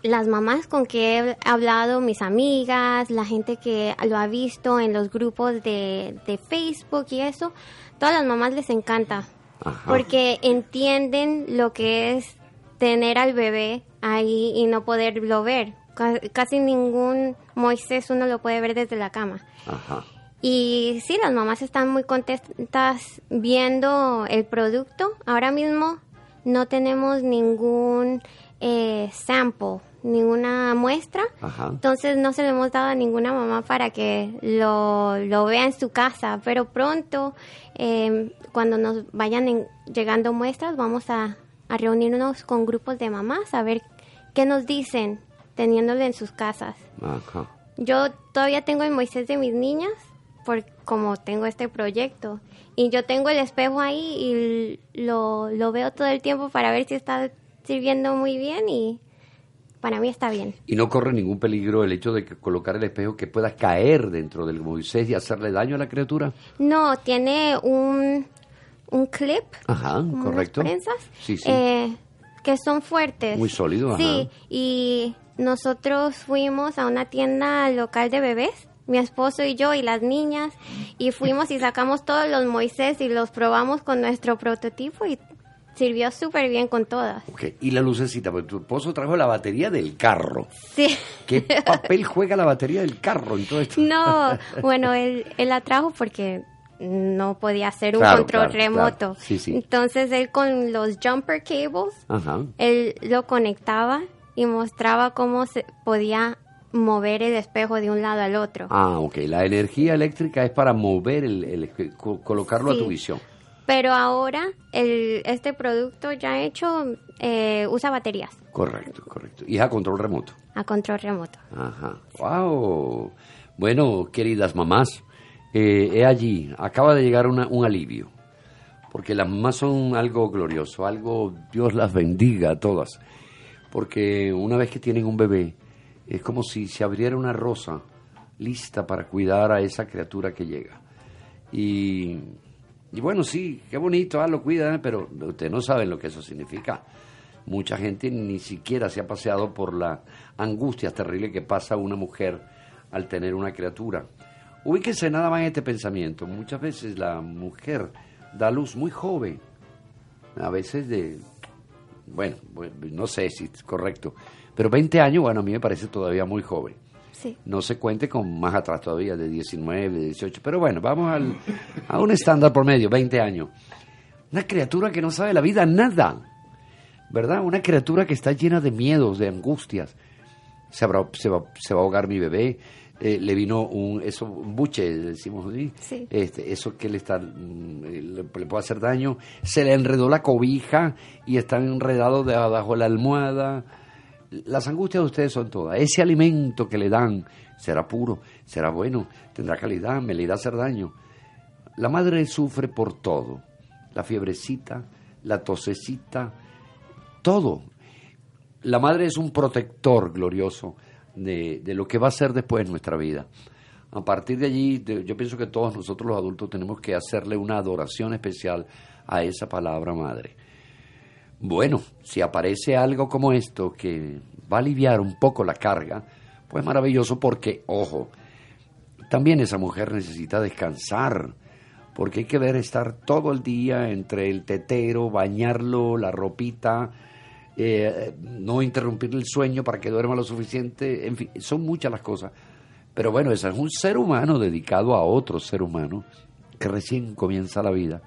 las mamás con que he hablado, mis amigas, la gente que lo ha visto en los grupos de, de Facebook y eso, todas las mamás les encanta porque entienden lo que es tener al bebé ahí y no poderlo ver. Ca- Casi ningún Moisés uno lo puede ver desde la cama. Ajá. Y sí, las mamás están muy contentas viendo el producto. Ahora mismo no tenemos ningún eh, sample, ninguna muestra. Ajá. Entonces no se lo hemos dado a ninguna mamá para que lo, lo vea en su casa. Pero pronto, eh, cuando nos vayan en- llegando muestras, vamos a, a reunirnos con grupos de mamás a ver qué nos dicen teniéndolo en sus casas. Ajá. Yo todavía tengo el Moisés de mis niñas, por como tengo este proyecto. Y yo tengo el espejo ahí y lo, lo veo todo el tiempo para ver si está sirviendo muy bien y para mí está bien. Y no corre ningún peligro el hecho de que colocar el espejo que pueda caer dentro del Moisés y hacerle daño a la criatura. No, tiene un, un clip, Ajá, unas correcto. prensas, Sí, sí. eh, que son fuertes. Muy sólido, ajá. Sí, y nosotros fuimos a una tienda local de bebés, mi esposo y yo y las niñas, y fuimos y sacamos todos los Moisés y los probamos con nuestro prototipo y sirvió súper bien con todas. Ok, Y la lucecita, porque tu esposo trajo la batería del carro. Sí. ¿Qué papel juega la batería del carro en todo esto? No, bueno, él, él la trajo porque no podía hacer un Claro, control claro, remoto. claro. Sí, sí. Entonces él con los jumper cables, Ajá. él lo conectaba y mostraba cómo se podía mover el espejo de un lado al otro. Ah, ok. La energía eléctrica es para mover el, el- co- colocarlo a tu visión. Pero ahora el, este producto ya hecho eh, usa baterías Correcto, correcto. Y es a control remoto. a control remoto. Ajá. Wow. Bueno, queridas mamás, eh, he allí, acaba de llegar una- un alivio. Porque las mamás son algo glorioso, algo, Dios las bendiga a todas. Porque una vez que tienen un bebé, es como si se abriera una rosa lista para cuidar a esa criatura que llega. Y, y bueno, sí, qué bonito, ah, lo cuidan, pero ustedes no saben lo que eso significa. Mucha gente ni siquiera se ha paseado por la angustia terrible que pasa una mujer al tener una criatura. Ubíquense nada más en este pensamiento. Muchas veces la mujer da luz muy joven, a veces de, bueno, no sé si es correcto, pero 20 años, bueno, a mí me parece todavía muy joven. Sí. No se cuente con más atrás todavía, de 19, de 18, pero bueno, vamos al, a un estándar promedio, 20 años. Una criatura que no sabe la vida nada, ¿verdad? Una criatura que está llena de miedos, de angustias. Se, habrá- se, va, se va a ahogar mi bebé, eh, le vino un, eso, un buche, decimos así, Sí. este, eso que le, está, mm, le, le puede hacer daño, se le enredó la cobija y está enredado debajo de la almohada. Las angustias de ustedes son todas. Ese alimento que le dan será puro, será bueno, tendrá calidad, me le irá a hacer daño. La madre sufre por todo. La fiebrecita, la tosecita, todo. La madre es un protector glorioso de, de lo que va a ser después en nuestra vida. A partir de allí, yo pienso que todos nosotros los adultos tenemos que hacerle una adoración especial a esa palabra madre. Bueno, si aparece algo como esto que va a aliviar un poco la carga, pues maravilloso porque, ojo, también esa mujer necesita descansar, porque hay que ver estar todo el día entre el tetero, bañarlo, la ropita, eh, no interrumpir el sueño para que duerma lo suficiente, en fin, son muchas las cosas. Pero bueno, ese es un ser humano dedicado a otro ser humano que recién comienza la vida.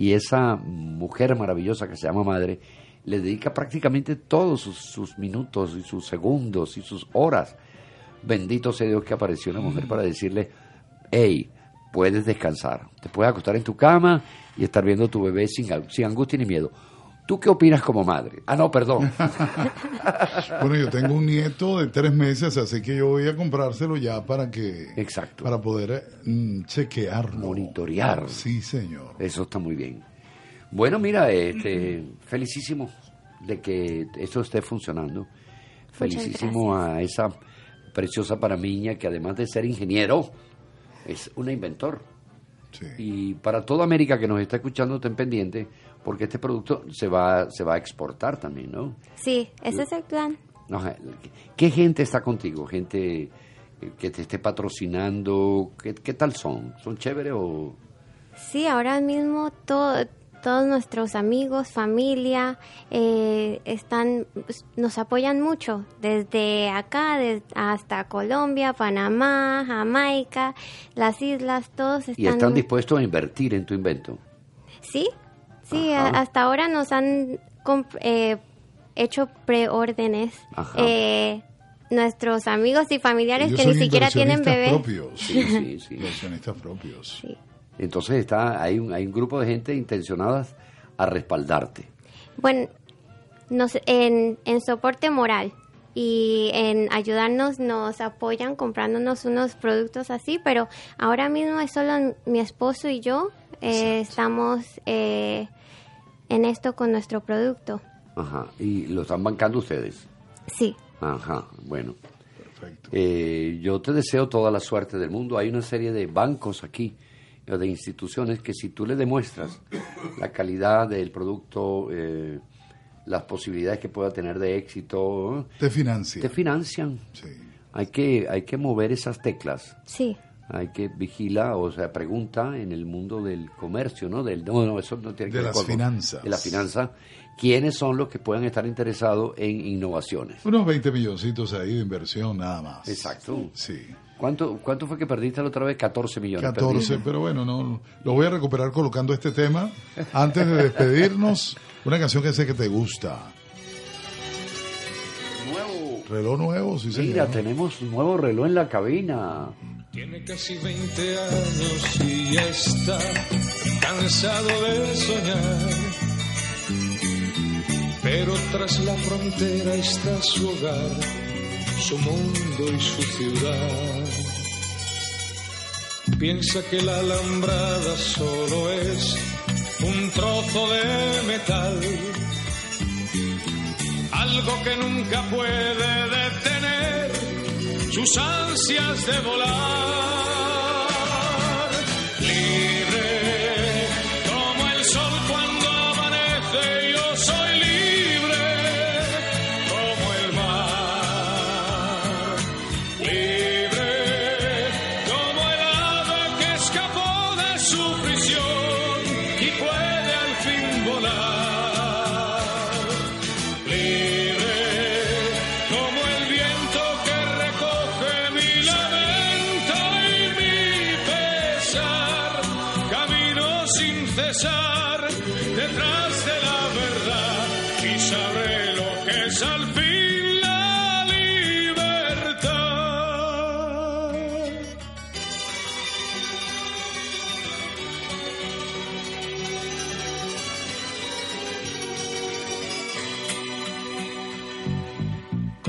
Y esa mujer maravillosa que se llama madre le dedica prácticamente todos sus, minutos y sus segundos y sus horas. Bendito sea Dios que apareció una mujer para decirle, hey, puedes descansar, te puedes acostar en tu cama y estar viendo a tu bebé sin, sin angustia ni miedo. ¿Tú qué opinas como madre? Ah, no, perdón. Bueno, yo tengo un nieto de tres meses, así que yo voy a comprárselo ya para que... Exacto. Para poder mm, chequearlo. Monitorear. Sí, señor. Eso está muy bien. Bueno, mira, este, felicísimo de que esto esté funcionando. Felicísimo a esa preciosa paramiña que además de ser ingeniero, es una inventor. Y para toda América que nos está escuchando, ten pendiente, porque este producto se va, se va a exportar también, ¿no? Sí, ese es el plan. ¿Qué gente está contigo? ¿Gente que te esté patrocinando? ¿Qué, qué tal son? ¿Son chéveres o...? Sí, ahora mismo todo, todos nuestros amigos, familia, eh, están, nos apoyan mucho, desde acá hasta Colombia, Panamá, Jamaica, las islas, todos están... Y están dispuestos a invertir en tu invento. Sí, sí, a- hasta ahora nos han eh, hecho preórdenes. Eh, nuestros amigos y familiares Ellos que ni siquiera tienen inversionistas bebé. propios. Sí, sí, sí. Inversionistas propios. Entonces está, hay, un, hay un grupo de gente intencionadas a respaldarte. Bueno, nos, en, en soporte moral y en ayudarnos nos apoyan comprándonos unos productos así, pero ahora mismo es solo mi esposo y yo eh, estamos eh, en esto con nuestro producto. Ajá. Y lo están bancando ustedes. Sí. Ajá, bueno. Eh, yo te deseo toda la suerte del mundo. Hay una serie de bancos aquí, o de instituciones, que si tú le demuestras la calidad del producto, eh, las posibilidades que pueda tener de éxito, Te financia. te financian. Hay que, hay que mover esas teclas. Sí. Hay que vigilar, o sea, pregunta en el mundo del comercio, ¿no? Del, no, no, eso no tiene que De ver las con- finanzas. De la finanza. ¿Quiénes son los que puedan estar interesados en innovaciones? Unos 20 milloncitos ahí de inversión nada más. Exacto. Sí. ¿Cuánto, ¿Cuánto fue que perdiste la otra vez? 14 millones. 14, perdiste. pero bueno, no lo voy a recuperar colocando este tema. Antes de despedirnos, una canción que sé que te gusta. Reloj nuevo, sí señor. Mira, tenemos un nuevo reloj en la cabina. Tiene casi 20 años y ya está cansado de soñar. Pero tras la frontera está su hogar, su mundo y su ciudad. Piensa que la alambrada solo es un trozo de metal. Algo que nunca puede detener sus ansias de volar.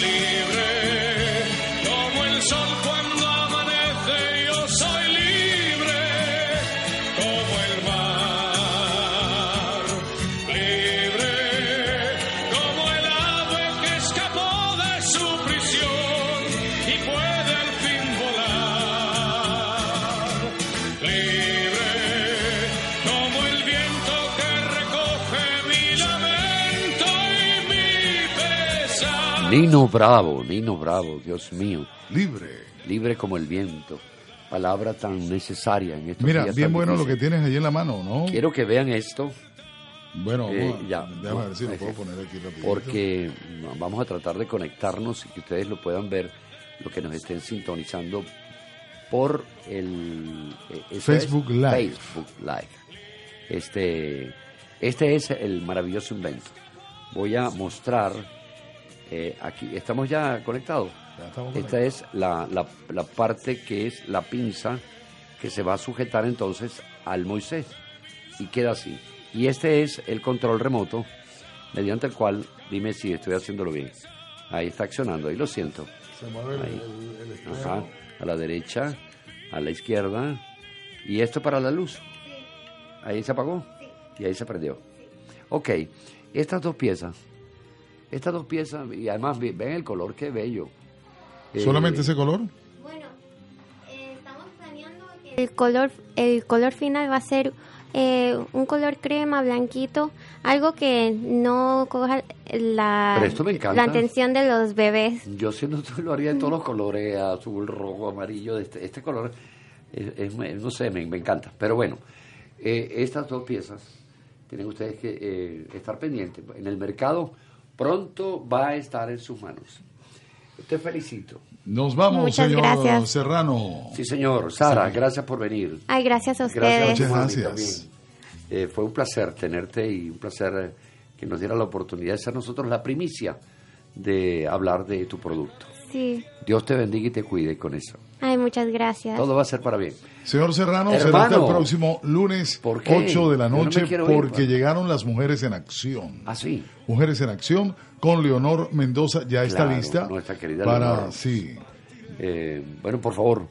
Libre Nino Bravo, Nino Bravo, Dios mío. Libre. Libre como el viento. Palabra tan necesaria en estos Mira, días bien bueno lo que tienes ahí en la mano, ¿no? Quiero que vean esto. Bueno, Eh, a- ya. déjame ver si lo puedo poner aquí rapidito. Porque vamos a tratar de conectarnos y que ustedes lo puedan ver, lo que nos estén sintonizando por el eh, es Facebook Live. Facebook Live. Este, este es el maravilloso invento. Voy a mostrar eh, aquí. ¿Estamos ya conectados? estamos Esta es la, la- la parte que es la pinza que se va a sujetar entonces al Moisés y queda así. Y este es el control remoto mediante el cual dime si estoy haciéndolo bien. Ahí está accionando, ahí lo siento. Se mueve el- Ahí. el- el. Ajá, a la derecha, a la izquierda. Y esto para la luz. Ahí se apagó y ahí se prendió. Ok, estas dos piezas, estas dos piezas, y además ve- ven el color, qué bello. Eh, ¿Solamente ese color? El color, el color final va a ser eh, un color crema, blanquito, algo que no coja la, la atención de los bebés. Yo siendo tú lo haría de todos los colores, azul, rojo, amarillo, de este, este color, es- es- no sé, me, me encanta. Pero bueno, eh, estas dos piezas tienen ustedes que eh, estar pendientes. En el mercado pronto va a estar en sus manos. Te felicito. Nos vamos, Muchas señor gracias. Serrano. Sí, señor. Sara, gracias por venir. Ay, gracias a Gracias, ustedes. a Mami, también. Eh, fue un placer tenerte y un placer eh, que nos diera la oportunidad de ser nosotros la primicia de hablar de tu producto. Sí. Dios te bendiga y te cuide con eso. Ay, muchas gracias. Todo va a ser para bien. Señor Serrano, será Hermano. hasta el próximo lunes ¿Por qué? 8 de la no noche ir, porque llegaron las mujeres en acción. Ah, sí. Mujeres en acción con Leonor Mendoza ya está lista nuestra querida para Leonor. sí. Eh, bueno, por favor,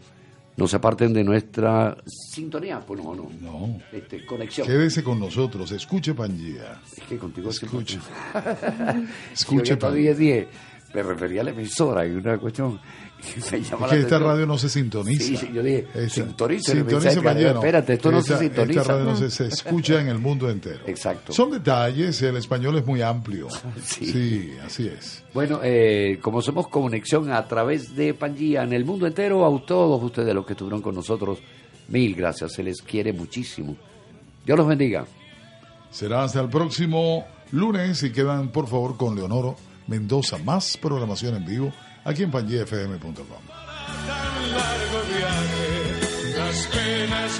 no se aparten de nuestra sintonía. Pues no, no. No. Este, conexión. Quédese con nosotros, escuche Pangía. Es que contigo Escuche. Escuche, Escuche, todavía dije, me refería a la emisora y una cuestión que me llama Es la que esta atención. radio no se sintoniza. Sí, sí, yo dije, sintonice, espérate, esto no se sintoniza. Esta radio no se, se escucha en el mundo entero. Exacto. Son detalles, el español es muy amplio. Sí, así es. Bueno, eh, como somos conexión a través de Pangía en el mundo entero, a todos ustedes los que estuvieron con nosotros, mil gracias, se les quiere muchísimo. Dios los bendiga. Será hasta el próximo lunes y quedan por favor con Leonoro Mendoza. Más programación en vivo aquí en pangiafm.com. las penas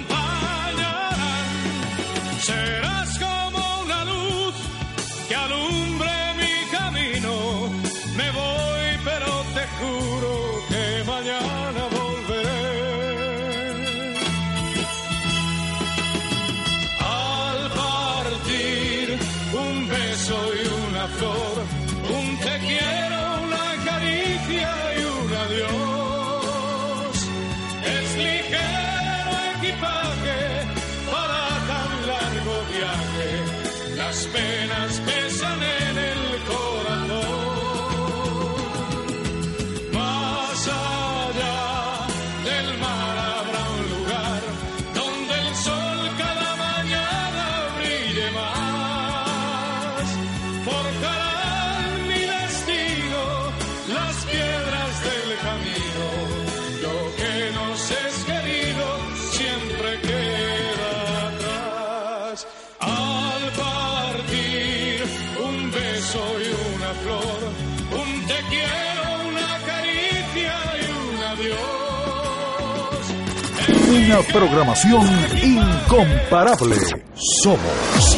Pero Una programación incomparable. Somos